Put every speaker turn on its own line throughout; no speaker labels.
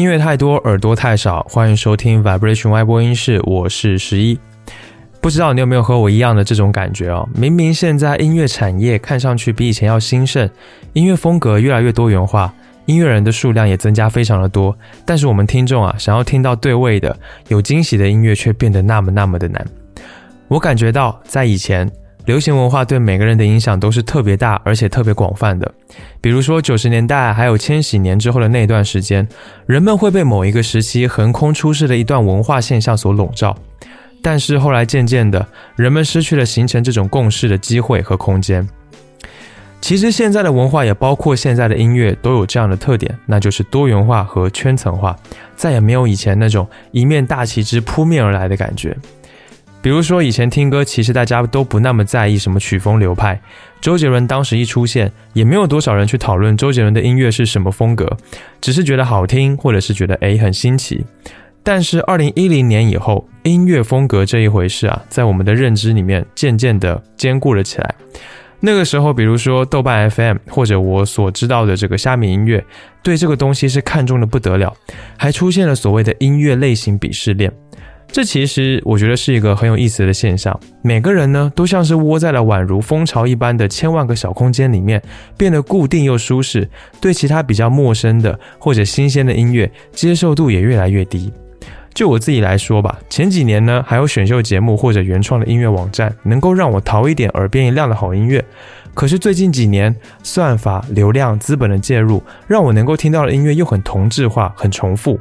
音乐太多，耳朵太少。欢迎收听 Vibration 外播音室，我是十一。不知道你有没有和我一样的这种感觉哦？明明现在音乐产业看上去比以前要兴盛，音乐风格越来越多元化，音乐人的数量也增加非常的多，但是我们听众啊，想要听到对味的、有惊喜的音乐，却变得那么那么的难。我感觉到在以前。流行文化对每个人的影响都是特别大，而且特别广泛的。比如说九十年代，还有千禧年之后的那段时间，人们会被某一个时期横空出世的一段文化现象所笼罩。但是后来渐渐的，人们失去了形成这种共识的机会和空间。其实现在的文化也包括现在的音乐，都有这样的特点，那就是多元化和圈层化，再也没有以前那种一面大旗帜扑面而来的感觉。比如说，以前听歌，其实大家都不那么在意什么曲风流派。周杰伦当时一出现，也没有多少人去讨论周杰伦的音乐是什么风格，只是觉得好听，或者是觉得诶很新奇。但是二零一零年以后，音乐风格这一回事啊，在我们的认知里面渐渐的坚固了起来。那个时候，比如说豆瓣 FM 或者我所知道的这个虾米音乐，对这个东西是看重的不得了，还出现了所谓的音乐类型鄙视链。这其实我觉得是一个很有意思的现象。每个人呢，都像是窝在了宛如蜂巢一般的千万个小空间里面，变得固定又舒适，对其他比较陌生的或者新鲜的音乐接受度也越来越低。就我自己来说吧，前几年呢，还有选秀节目或者原创的音乐网站，能够让我淘一点耳边一亮的好音乐。可是最近几年，算法、流量、资本的介入，让我能够听到的音乐又很同质化、很重复。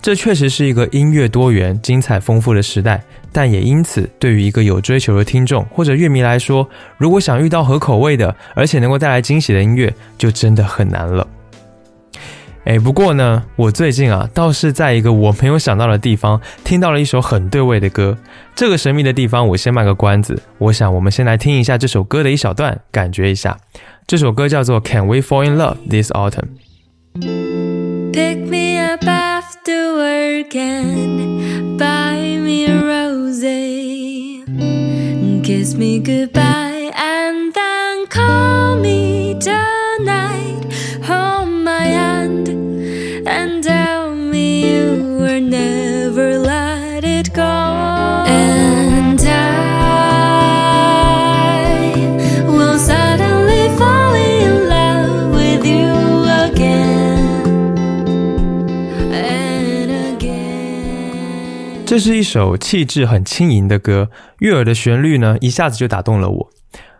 这确实是一个音乐多元、精彩丰富的时代，但也因此，对于一个有追求的听众或者乐迷来说，如果想遇到合口味的，而且能够带来惊喜的音乐，就真的很难了。哎，不过呢，我最近啊，倒是在一个我没有想到的地方，听到了一首很对味的歌。这个神秘的地方，我先卖个关子。我想，我们先来听一下这首歌的一小段，感觉一下。这首歌叫做《Can We Fall in Love This Autumn》。
To work and buy me a rose. Kiss me goodbye and then call me tonight.
这是一首气质很轻盈的歌，悦耳的旋律呢，一下子就打动了我。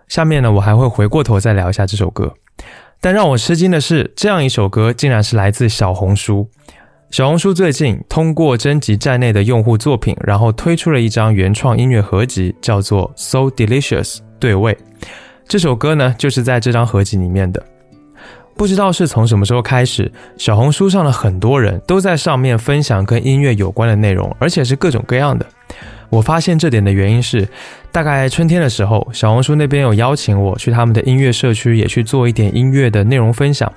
下面呢，我还会回过头再聊一下这首歌。但让我吃惊的是，这样一首歌竟然是来自小红书。小红书最近通过征集站内的用户作品，然后推出了一张原创音乐合集，叫做《So Delicious》对味。这首歌呢，就是在这张合集里面的。不知道是从什么时候开始，小红书上的很多人都在上面分享跟音乐有关的内容，而且是各种各样的。我发现这点的原因是，大概春天的时候，小红书那边有邀请我去他们的音乐社区，也去做一点音乐的内容分享。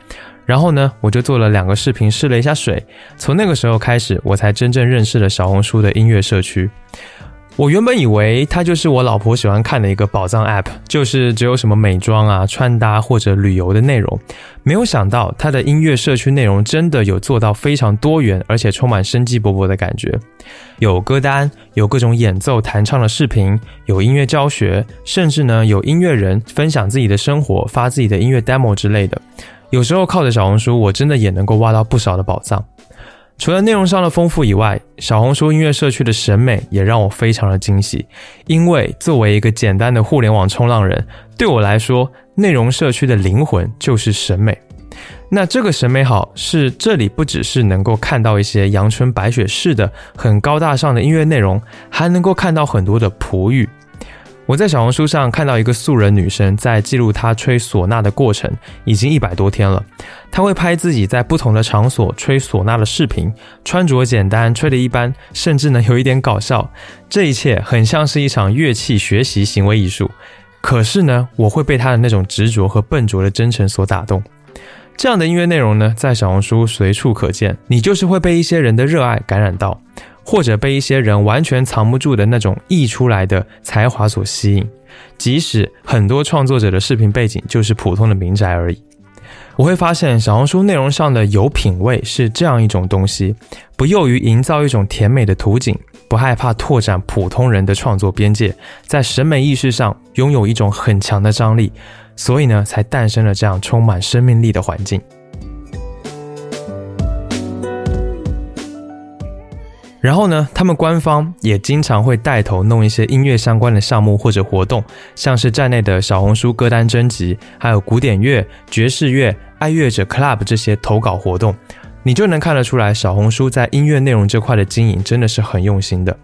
然后呢，我就做了两个视频试了一下水。从那个时候开始，我才真正认识了小红书的音乐社区。我原本以为它就是我老婆喜欢看的一个宝藏 App，就是只有什么美妆啊、穿搭或者旅游的内容。没有想到它的音乐社区内容真的有做到非常多元，而且充满生机勃勃的感觉。有歌单，有各种演奏弹唱的视频，有音乐教学，甚至呢有音乐人分享自己的生活，发自己的音乐 demo 之类的。有时候靠着小红书，我真的也能够挖到不少的宝藏。除了内容上的丰富以外，小红书音乐社区的审美也让我非常的惊喜。因为作为一个简单的互联网冲浪人，对我来说，内容社区的灵魂就是审美。那这个审美好，是这里不只是能够看到一些阳春白雪式的很高大上的音乐内容，还能够看到很多的璞玉。我在小红书上看到一个素人女生在记录她吹唢呐的过程，已经一百多天了。她会拍自己在不同的场所吹唢呐的视频，穿着简单，吹的一般，甚至呢有一点搞笑。这一切很像是一场乐器学习行为艺术。可是呢，我会被她的那种执着和笨拙的真诚所打动。这样的音乐内容呢，在小红书随处可见，你就是会被一些人的热爱感染到。或者被一些人完全藏不住的那种溢出来的才华所吸引，即使很多创作者的视频背景就是普通的民宅而已。我会发现小红书内容上的有品味是这样一种东西，不囿于营造一种甜美的图景，不害怕拓展普通人的创作边界，在审美意识上拥有一种很强的张力，所以呢，才诞生了这样充满生命力的环境。然后呢，他们官方也经常会带头弄一些音乐相关的项目或者活动，像是站内的小红书歌单征集，还有古典乐、爵士乐、爱乐者 Club 这些投稿活动，你就能看得出来，小红书在音乐内容这块的经营真的是很用心的。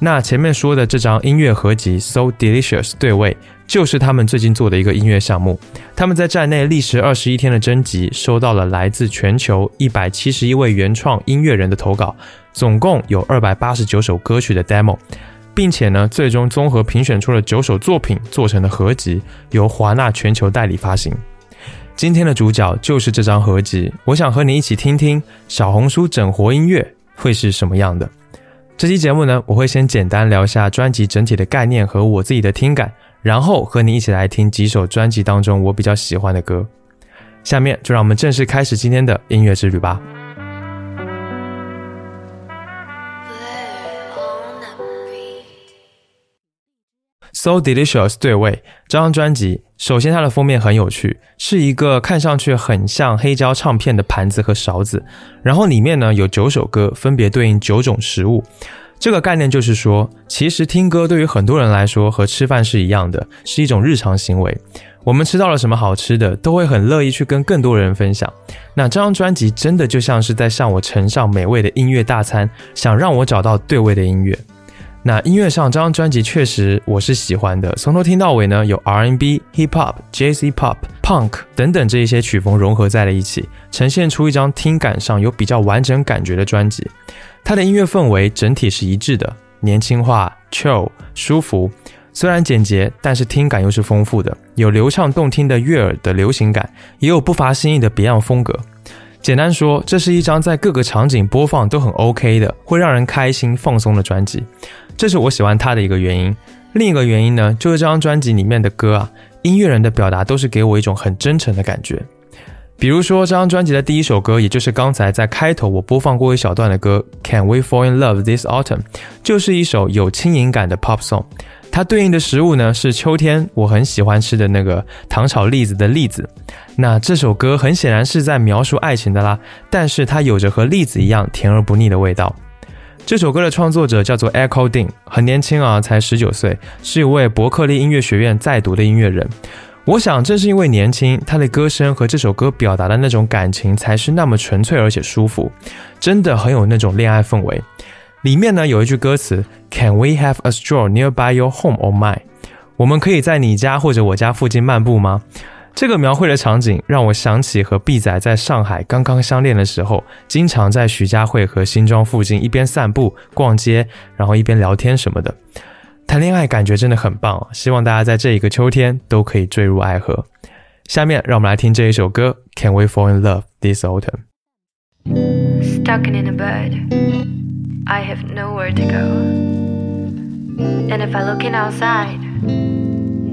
那前面说的这张音乐合集《So Delicious》对位，就是他们最近做的一个音乐项目。他们在站内历时二十一天的征集，收到了来自全球一百七十一位原创音乐人的投稿。总共有二百八十九首歌曲的 demo，并且呢，最终综合评选出了九首作品做成的合集，由华纳全球代理发行。今天的主角就是这张合集，我想和你一起听听小红书整活音乐会是什么样的。这期节目呢，我会先简单聊一下专辑整体的概念和我自己的听感，然后和你一起来听几首专辑当中我比较喜欢的歌。下面就让我们正式开始今天的音乐之旅吧。So delicious，对味。这张专辑，首先它的封面很有趣，是一个看上去很像黑胶唱片的盘子和勺子，然后里面呢有九首歌，分别对应九种食物。这个概念就是说，其实听歌对于很多人来说和吃饭是一样的，是一种日常行为。我们吃到了什么好吃的，都会很乐意去跟更多人分享。那这张专辑真的就像是在向我呈上美味的音乐大餐，想让我找到对味的音乐。那音乐上这张专辑确实我是喜欢的，从头听到尾呢，有 R&B、Hip Hop、Jazz Pop、Punk 等等这一些曲风融合在了一起，呈现出一张听感上有比较完整感觉的专辑。它的音乐氛围整体是一致的，年轻化、chill、舒服，虽然简洁，但是听感又是丰富的，有流畅动听的悦耳的流行感，也有不乏新意的 Beyond 风格。简单说，这是一张在各个场景播放都很 OK 的，会让人开心放松的专辑。这是我喜欢它的一个原因。另一个原因呢，就是这张专辑里面的歌啊，音乐人的表达都是给我一种很真诚的感觉。比如说这张专辑的第一首歌，也就是刚才在开头我播放过一小段的歌《Can We Fall in Love This Autumn》，就是一首有轻盈感的 pop song。它对应的食物呢是秋天我很喜欢吃的那个糖炒栗子的栗子。那这首歌很显然是在描述爱情的啦，但是它有着和栗子一样甜而不腻的味道。这首歌的创作者叫做 Echo Dean，很年轻啊，才十九岁，是一位伯克利音乐学院在读的音乐人。我想正是因为年轻，他的歌声和这首歌表达的那种感情才是那么纯粹而且舒服，真的很有那种恋爱氛围。里面呢有一句歌词：Can we have a stroll nearby your home or mine？我们可以在你家或者我家附近漫步吗？这个描绘的场景让我想起和 B 仔在上海刚刚相恋的时候，经常在徐家汇和新庄附近一边散步、逛街，然后一边聊天什么的。谈恋爱感觉真的很棒，希望大家在这一个秋天都可以坠入爱河。下面让我们来听这一首歌：Can we fall in love this
autumn？Stuck in a bed, I have nowhere to go. And if I look in outside,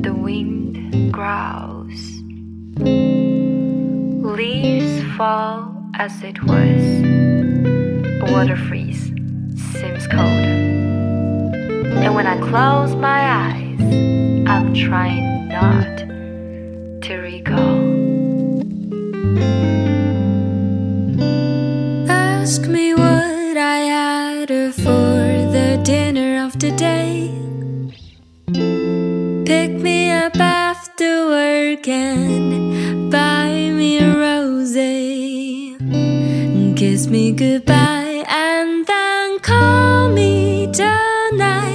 the wind growls. Leaves fall as it was. Water freeze seems cold. And when I close my eyes, I'm trying not to recall.
Ask me what I had for the dinner of the day. Pick me up after work and buy me a rose. Kiss me goodbye and then call me tonight.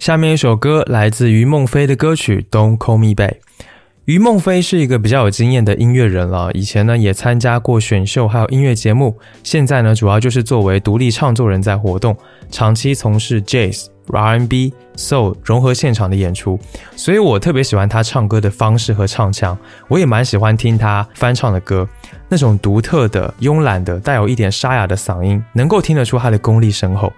下面一首歌来自于孟非的歌曲《Don't Call Me Babe》。于孟非是一个比较有经验的音乐人了，以前呢也参加过选秀，还有音乐节目。现在呢主要就是作为独立唱作人在活动，长期从事 Jazz、R&B、Soul 融合现场的演出。所以我特别喜欢他唱歌的方式和唱腔，我也蛮喜欢听他翻唱的歌，那种独特的、慵懒的、带有一点沙哑的嗓音，能够听得出他的功力深厚。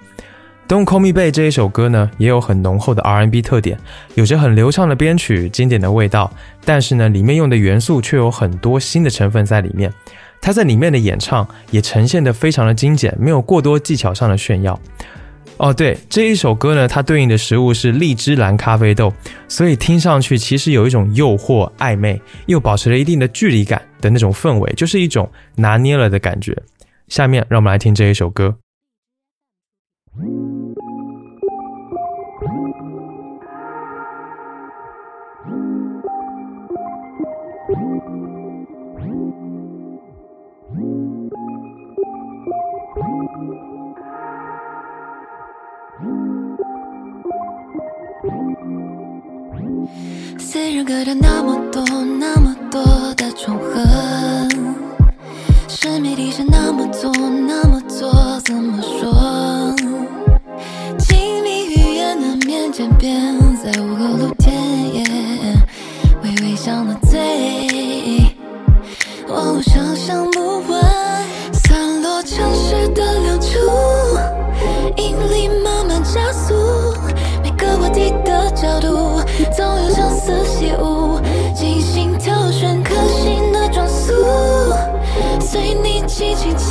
Don't Call Me Babe 这一首歌呢，也有很浓厚的 R&B 特点，有着很流畅的编曲、经典的味道，但是呢，里面用的元素却有很多新的成分在里面。他在里面的演唱也呈现得非常的精简，没有过多技巧上的炫耀。哦，对，这一首歌呢，它对应的食物是荔枝蓝咖啡豆，所以听上去其实有一种诱惑、暧昧，又保持了一定的距离感的那种氛围，就是一种拿捏了的感觉。下面让我们来听这一首歌。
虽然隔了那么多那么多的重合，是谜底是那么做那么做，怎么说？亲密语言难免渐变，在午后露天，微微上了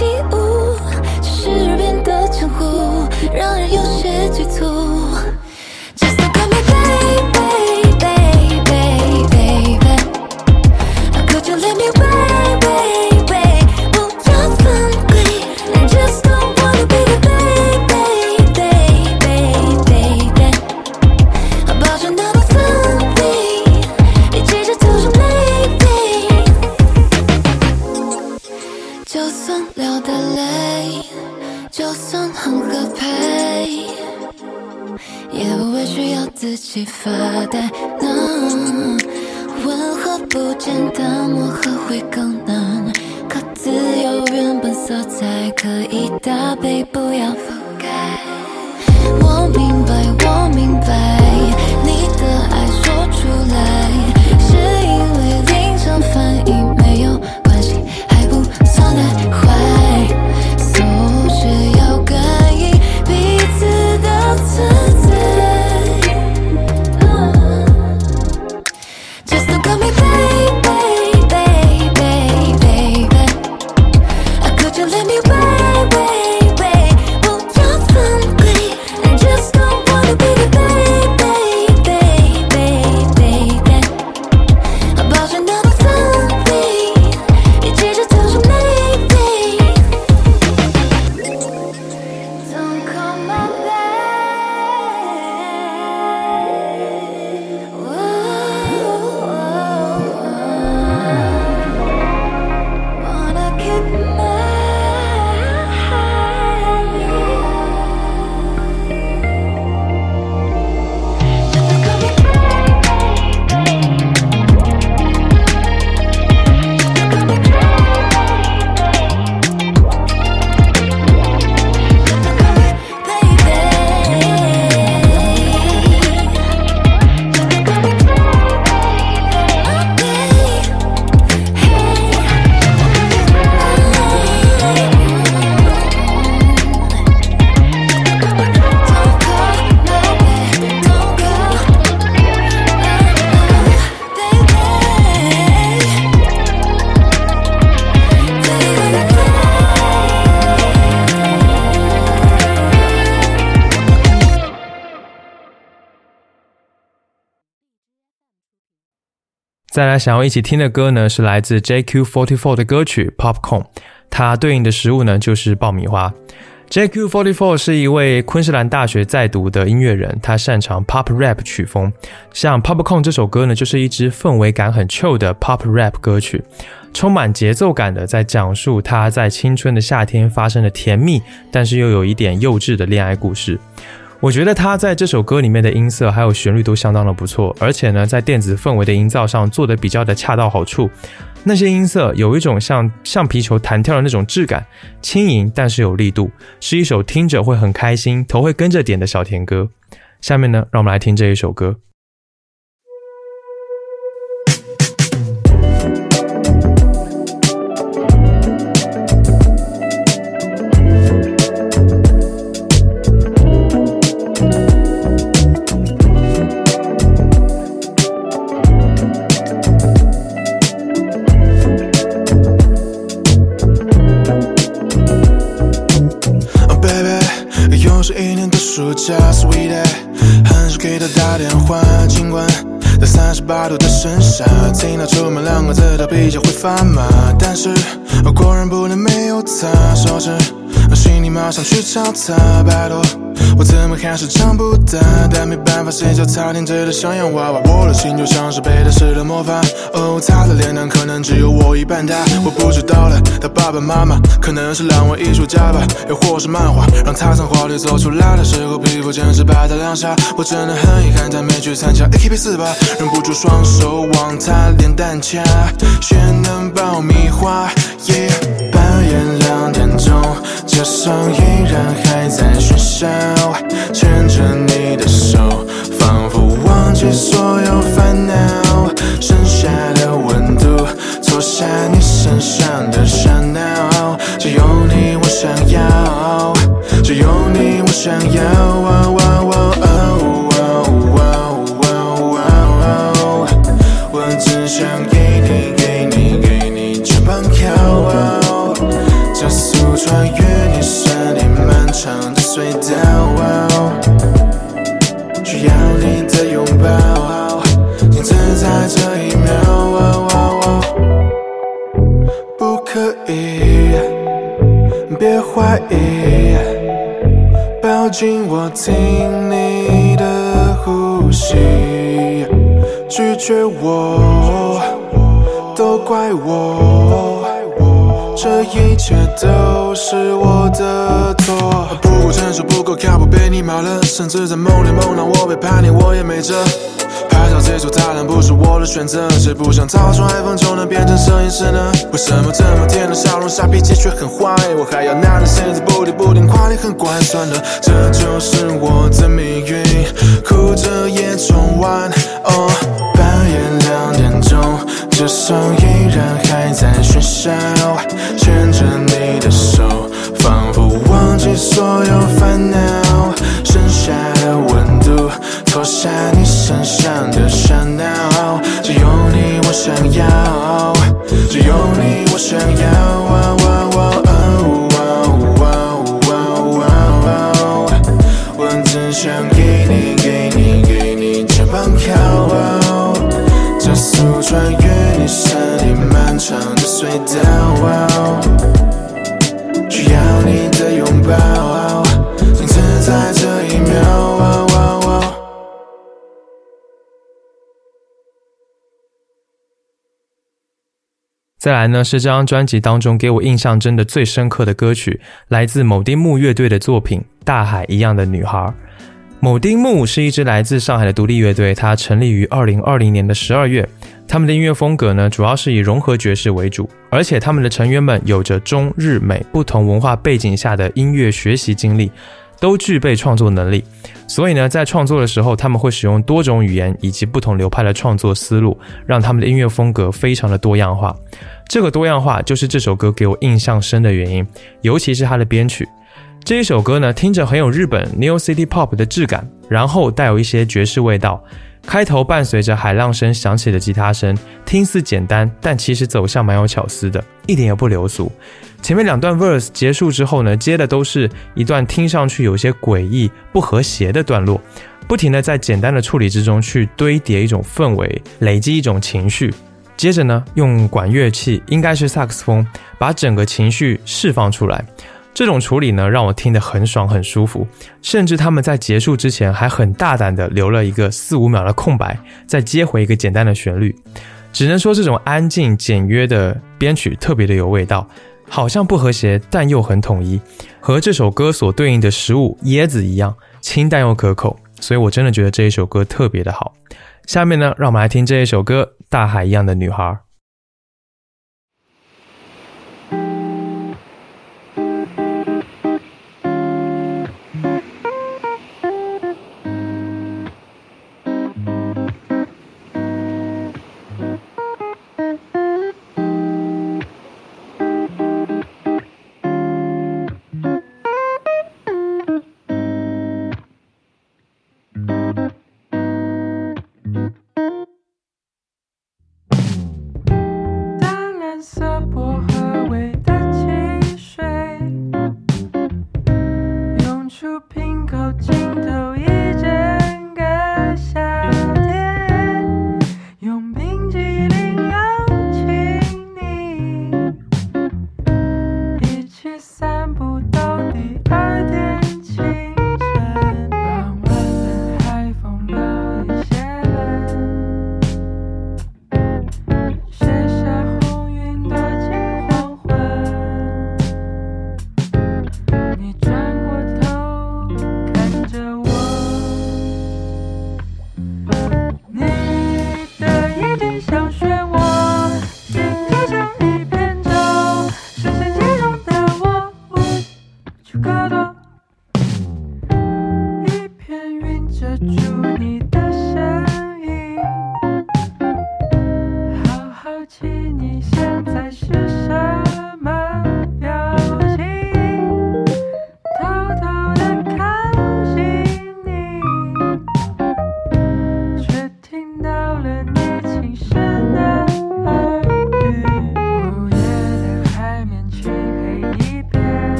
起舞，只是耳边的称呼，让人有些局促。也不会需要自己发呆。那温和不简单，磨合会更难。可自由原本色彩可以搭配，不要
再来想要一起听的歌呢，是来自 JQ44 的歌曲《Popcorn》。它对应的食物呢就是爆米花。JQ44 是一位昆士兰大学在读的音乐人，他擅长 pop rap 曲风。像 Popcorn 这首歌呢，就是一支氛围感很 chill 的 pop rap 歌曲，充满节奏感的在讲述他在青春的夏天发生的甜蜜，但是又有一点幼稚的恋爱故事。我觉得他在这首歌里面的音色还有旋律都相当的不错，而且呢，在电子氛围的营造上做的比较的恰到好处。那些音色有一种像橡皮球弹跳的那种质感，轻盈但是有力度，是一首听着会很开心、头会跟着点的小甜歌。下面呢，让我们来听这一首歌。
都比较会发麻，但是果然不能没有他，手指马上去找他，拜托。我怎么还是长不大？但没办法，谁叫他天真的像洋娃娃。我的心就像是被他施了魔法。哦，他的脸蛋可能只有我一半大。我不知道了，他爸爸妈妈可能是两位艺术家吧，又或是漫画让他从画里走出来的时候，皮肤简直白到两下。我真的很遗憾，他没去参加 AKB 四八，忍不住双手往他脸蛋掐，鲜嫩爆米花。街上依然还在喧嚣。牵着你的手，仿佛忘记所有烦恼。剩下的温度，脱下你身上的烦恼。只有你我想要，只有你我想要。我听你的呼吸，拒绝我，都怪我，这一切都是我的错。不够成熟，不够靠谱，被你骂了，甚至在梦里梦到我背叛你，我也没辙。拍照这组他人不是我的选择，谁不想掏出 iPhone 就能变成摄影师呢？为什么这么甜的笑容，傻脾气却很坏？我还要拿着绳子不停不停夸你很乖，算了，这就是我的命运，哭着也冲完。哦，半夜两点钟，街上依然还在喧嚣，牵着你的手，佛忘记所有烦恼，剩下的温度，脱下你身上的衫袄，只有你我想要，只有你我想要。我只想给你，给你，给你肩膀靠，加速穿越你身体漫长的隧道，
再来呢，是这张专辑当中给我印象真的最深刻的歌曲，来自某丁木乐队的作品《大海一样的女孩》。某丁木是一支来自上海的独立乐队，它成立于二零二零年的十二月。他们的音乐风格呢，主要是以融合爵士为主，而且他们的成员们有着中日美不同文化背景下的音乐学习经历，都具备创作能力。所以呢，在创作的时候，他们会使用多种语言以及不同流派的创作思路，让他们的音乐风格非常的多样化。这个多样化就是这首歌给我印象深的原因，尤其是它的编曲。这一首歌呢，听着很有日本 New City Pop 的质感，然后带有一些爵士味道。开头伴随着海浪声响起的吉他声，听似简单，但其实走向蛮有巧思的，一点也不流俗。前面两段 verse 结束之后呢，接的都是一段听上去有些诡异、不和谐的段落，不停的在简单的处理之中去堆叠一种氛围，累积一种情绪。
接着呢，用管乐器，应该是萨克斯风，把整个情绪释放出来。这种处理呢，让我听得很爽很舒服。甚至他们在结束之前还很大胆的留了一个四五秒的空白，再接回一个简单的旋律。只能说这种安静简约的编曲特别的有味道，好像不和谐，但又很统一，和这首歌所对应的食物椰子一样，清淡又可口。所以我真的觉得这一首歌特别的好。下面呢，让我们来听这一首歌《大海一样的女孩》。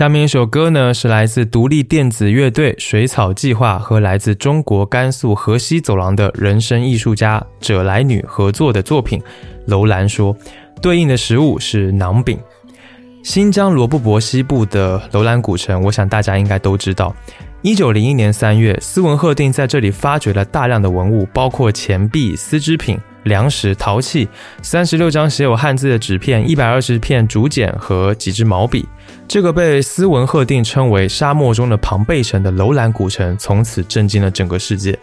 下面一首歌呢，是来自独立电子乐队水草计划和来自中国甘肃河西走廊的人声艺术家者来女合作的作品《楼兰说》，对应的食物是馕饼。新疆罗布泊西部的楼兰古城，我想大家应该都知道。一九零一年三月，斯文赫定在这里发掘了大量的文物，包括钱币、丝织品。粮食、陶器、三十六张写有汉字的纸片、一百二十片竹简和几支毛笔。这个被斯文赫定称为“沙漠中的庞贝城”的楼兰古城，从此震惊了整个世界。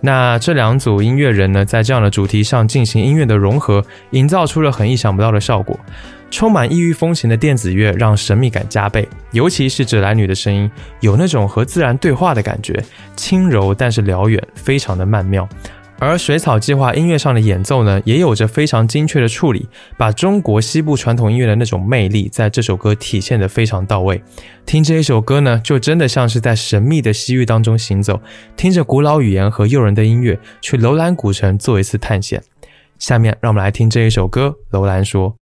那这两组音乐人呢，在这样的主题上进行音乐的融合，营造出了很意想不到的效果。充满异域风情的电子乐让神秘感加倍，尤其是纸兰女的声音，有那种和自然对话的感觉，轻柔但是辽远，非常的曼妙。而水草计划音乐上的演奏呢，也有着非常精确的处理，把中国西部传统音乐的那种魅力，在这首歌体现的非常到位。听这一首歌呢，就真的像是在神秘的西域当中行走，听着古老语言和诱人的音乐，去楼兰古城做一次探险。下面让我们来听这一首歌，楼兰说。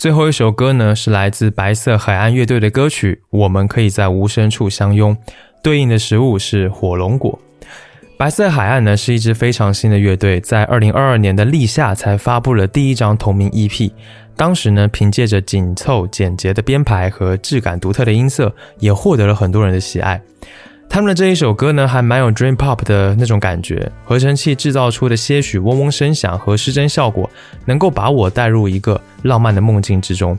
最后一首歌呢，是来自白色海岸乐队的歌曲《我们可以在无声处相拥》。对应的食物是火龙果。白色海岸呢是一支非常新的乐队，在二零二二年的立夏才发布了第一张同名 EP。当时呢，凭借着紧凑简洁的编排和质感独特的音色，也获得了很多人的喜爱。他们的这一首歌呢，还蛮有 dream pop 的那种感觉，合成器制造出的些许嗡嗡声响和失真效果，能够把我带入一个浪漫的梦境之中。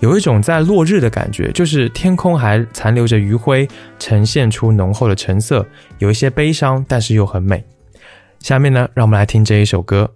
有一种在落日的感觉，就是天空还残留着余晖，呈现出浓厚的橙色，有一些悲伤，但是又很美。下面呢，让我们来听这一首歌。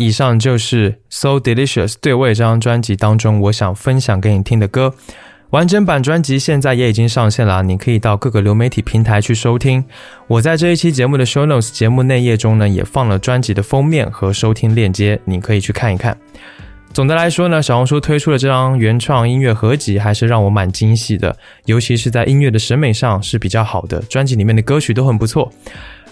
以上就是 So Delicious 对位这张专辑当中我想分享给你听的歌。完整版专辑现在也已经上线了，你可以到各个流媒体平台去收听。我在这一期节目的 Show Notes 节目内页中呢，也放了专辑的封面和收听链接，你可以去看一看。总的来说呢，小红书推出的这张原创音乐合集还是让我蛮惊喜的，尤其是在音乐的审美上是比较好的，专辑里面的歌曲都很不错。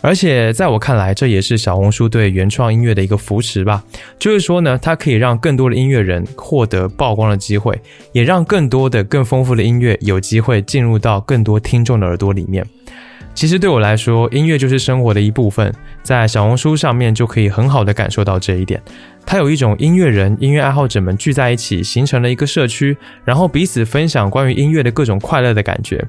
而且在我看来，这也是小红书对原创音乐的一个扶持吧。就是说呢，它可以让更多的音乐人获得曝光的机会，也让更多的、更丰富的音乐有机会进入到更多听众的耳朵里面。其实对我来说，音乐就是生活的一部分，在小红书上面就可以很好的感受到这一点。它有一种音乐人、音乐爱好者们聚在一起，形成了一个社区，然后彼此分享关于音乐的各种快乐的感觉。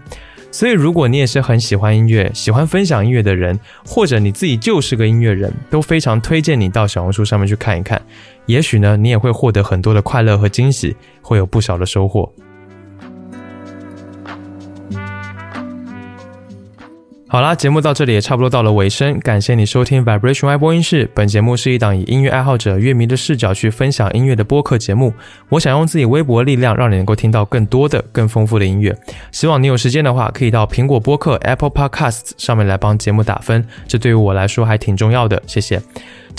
所以，如果你也是很喜欢音乐、喜欢分享音乐的人，或者你自己就是个音乐人，都非常推荐你到小红书上面去看一看。也许呢，你也会获得很多的快乐和惊喜，会有不少的收获。好啦，节目到这里也差不多到了尾声，感谢你收听 Vibration Y 播音室。本节目是一档以音乐爱好者、乐迷的视角去分享音乐的播客节目。我想用自己微薄的力量，让你能够听到更多的、更丰富的音乐。希望你有时间的话，可以到苹果播客 Apple Podcasts 上面来帮节目打分，这对于我来说还挺重要的。谢谢。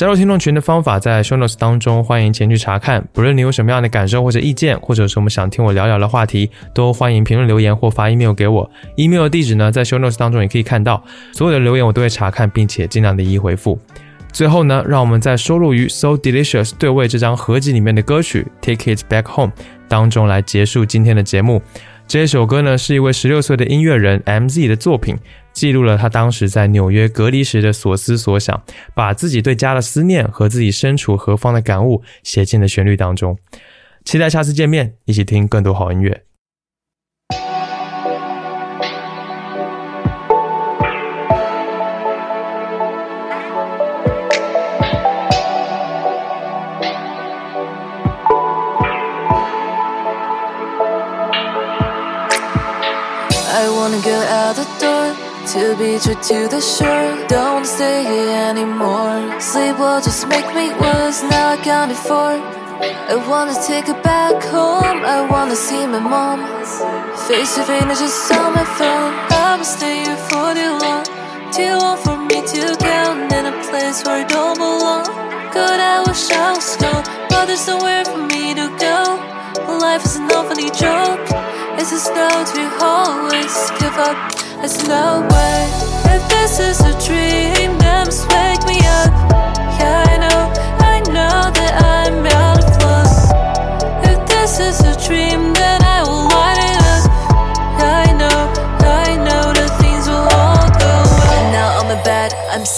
加入听众群的方法在 Show Notes 当中，欢迎前去查看。不论你有什么样的感受或者意见，或者是我们想听我聊聊的话题，都欢迎评论留言或发 email 给我。email 的地址呢，在 Show Notes 当中也可以看到。所有的留言我都会查看，并且尽量的一一回复。最后呢，让我们在收录于《So Delicious 对位》这张合集里面的歌曲《Take It Back Home》当中来结束今天的节目。这首歌呢，是一位十六岁的音乐人 MZ 的作品。记录了他当时在纽约隔离时的所思所想，把自己对家的思念和自己身处何方的感悟写进了旋律当中。期待下次见面，一起听更多好音乐。
To get out the door to be true to the shore, don't wanna stay here anymore. Sleep will just make me worse. Now I counted four. I wanna take it back home. I wanna see my mom. Face to face, I just on my phone. I've been staying for too long. Too long for me to count in a place where I don't belong. Good, I wish I was gone, but there's nowhere for me to go. Life is an awfully joke. It's a snow to always give up. There's no way if this is a dream, then wake me up. Yeah, I know, I know that I'm out of luck. If this is a dream, then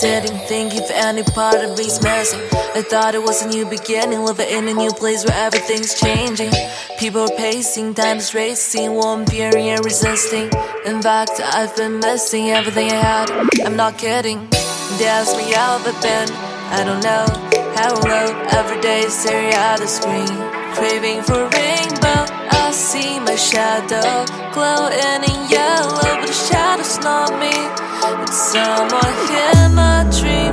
sitting thinking if any part of me's missing. I thought it was a new beginning, living in a new place where everything's changing. People are pacing, time is racing, warm, fearing and resisting. In fact, I've been missing everything I had. I'm not kidding. They ask me how I've been. I don't know how low. Every day staring at the screen, craving for rainbow. I see my shadow glowing in yellow, but the shadow's not me. It's someone in my dream.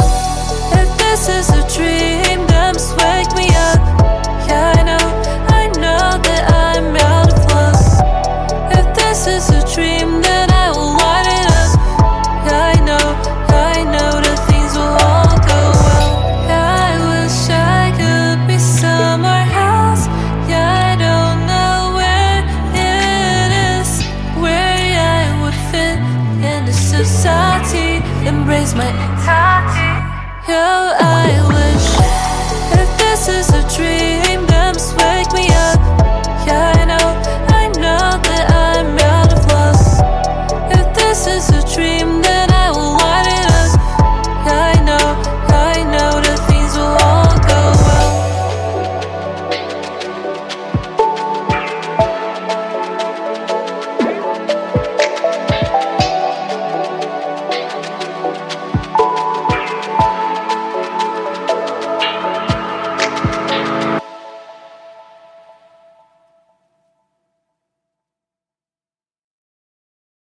If this is a dream,